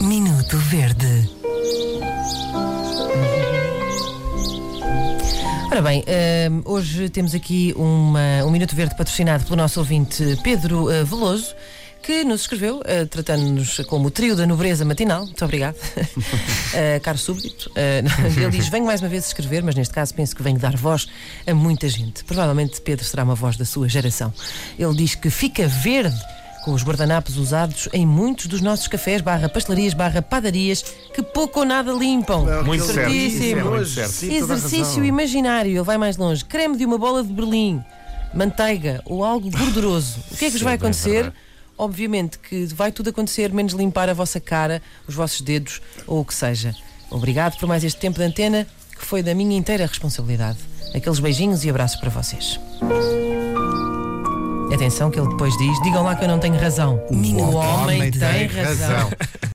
Minuto Verde. Ora bem, hum, hoje temos aqui uma- um Minuto Verde patrocinado pelo nosso ouvinte Pedro eh, Veloso, que nos escreveu, eh, tratando-nos como o trio da nobreza matinal. Muito obrigado, Eh, caro súbdito. Eh, ele diz: Venho mais uma vez escrever, mas neste caso penso que venho dar voz a muita gente. Provavelmente Pedro será uma voz da sua geração. Ele diz que fica verde com os guardanapos usados em muitos dos nossos cafés, barra pastelarias, barra padarias, que pouco ou nada limpam. Muito certo. Certíssimo. Isso é muito certo. Sim, Exercício imaginário, ele vai mais longe. Creme de uma bola de Berlim, manteiga ou algo gorduroso. O que é que vos Sim, vai acontecer? Obviamente que vai tudo acontecer, menos limpar a vossa cara, os vossos dedos ou o que seja. Obrigado por mais este tempo de antena, que foi da minha inteira responsabilidade. Aqueles beijinhos e abraços para vocês. Atenção que ele depois diz: digam lá que eu não tenho razão. O homem tem razão.